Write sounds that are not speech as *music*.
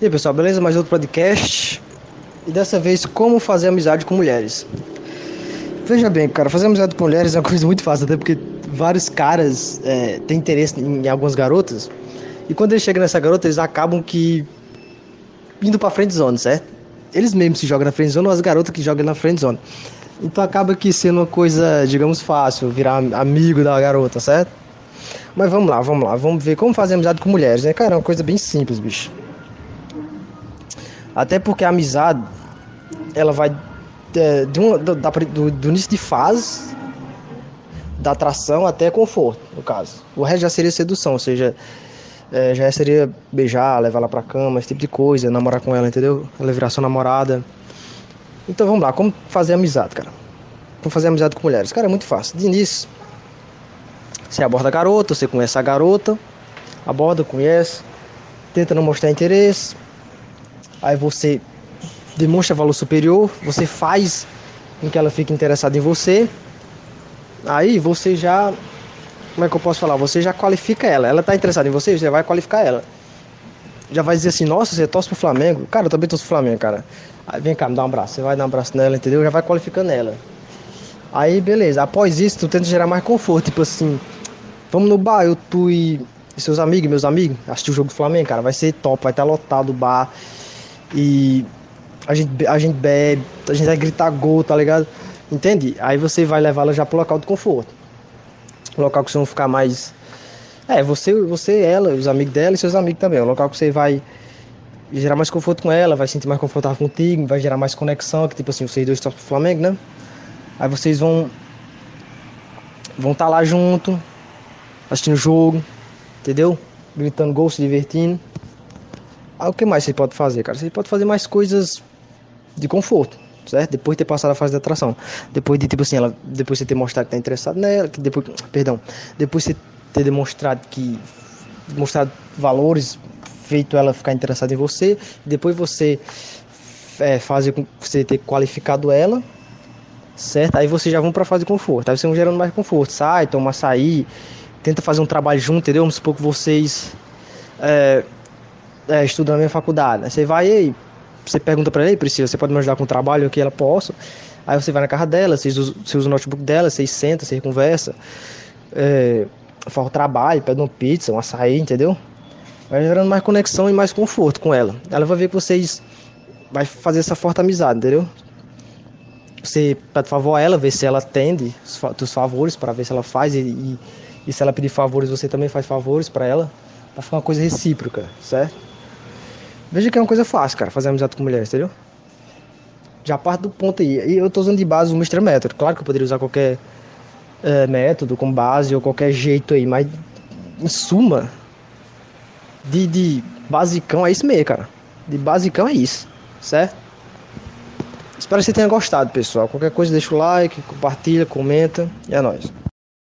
E aí pessoal, beleza? Mais outro podcast. E dessa vez, como fazer amizade com mulheres. Veja bem, cara, fazer amizade com mulheres é uma *laughs* coisa muito fácil, até porque vários caras é, têm interesse em algumas garotas. E quando eles chegam nessa garota, eles acabam que indo pra friendzone, certo? Eles mesmos se jogam na friendzone ou as garotas que jogam na friendzone. Então acaba que sendo uma coisa, digamos, fácil, virar amigo da garota, certo? Mas vamos lá, vamos lá, vamos ver como fazer amizade com mulheres, né? Cara, é uma coisa bem simples, bicho. Até porque a amizade, ela vai é, do, do, do, início de fase, da atração até conforto, no caso. O resto já seria sedução, ou seja, é, já seria beijar, levar ela pra cama, esse tipo de coisa, namorar com ela, entendeu? Ela virar sua namorada. Então vamos lá, como fazer amizade, cara? Como fazer amizade com mulheres? Cara, é muito fácil. De início, você aborda a garota, você conhece a garota, aborda, conhece, tenta não mostrar interesse, aí você demonstra valor superior, você faz com que ela fique interessada em você, aí você já, como é que eu posso falar? Você já qualifica ela, ela está interessada em você, você vai qualificar ela. Já vai dizer assim, nossa, você torce pro Flamengo? Cara, eu também torço pro Flamengo, cara. Aí vem cá, me dá um abraço. Você vai dar um abraço nela, entendeu? Já vai qualificando ela. Aí, beleza. Após isso, tu tenta gerar mais conforto. Tipo assim, vamos no bar, eu, tu e seus amigos, meus amigos, assistir o jogo do Flamengo, cara. Vai ser top, vai estar lotado o bar. E a gente, a gente bebe, a gente vai gritar gol, tá ligado? Entende? Aí você vai levá-la já pro local de conforto. local que vocês vão ficar mais. É, você, você, ela, os amigos dela e seus amigos também. O local que você vai gerar mais conforto com ela, vai sentir mais confortável contigo, vai gerar mais conexão, que tipo assim, vocês dois estão pro Flamengo, né? Aí vocês vão vão estar tá lá junto, assistindo o jogo, entendeu? Gritando gol, se divertindo. Aí o que mais você pode fazer, cara? Você pode fazer mais coisas de conforto, certo? Depois de ter passado a fase de atração. Depois de, tipo assim, ela, depois de ter mostrado que tá interessado nela, que depois, perdão, depois de ter demonstrado que, mostrado valores, feito ela ficar interessada em você, depois você é, fazer com você ter qualificado ela, certo? Aí vocês já vão para fase de conforto. Aí vocês vão gerando mais conforto. Sai, toma açaí, tenta fazer um trabalho junto, entendeu? Vamos supor que vocês é, é, estudam na minha faculdade. Aí você vai aí, você pergunta para ele, Priscila, você pode me ajudar com o trabalho que ela possa? Aí você vai na casa dela, você usa, você usa o notebook dela, você senta, você conversa, é, o trabalho, pede uma pizza, um açaí, entendeu? Vai gerando mais conexão e mais conforto com ela. Ela vai ver que vocês vai fazer essa forte amizade, entendeu? Você pede favor a ela, ver se ela atende os favores para ver se ela faz e, e, e se ela pedir favores, você também faz favores para ela, para ficar uma coisa recíproca, certo? Veja que é uma coisa fácil, cara, fazer amizade com mulheres, entendeu? Já parte do ponto aí. E eu tô usando de base o Mr. Método. Claro que eu poderia usar qualquer é, método com base ou qualquer jeito aí, mas em suma, de, de basicão é isso mesmo, cara. De basicão é isso, certo? Espero que você tenha gostado, pessoal. Qualquer coisa deixa o like, compartilha, comenta e é nóis.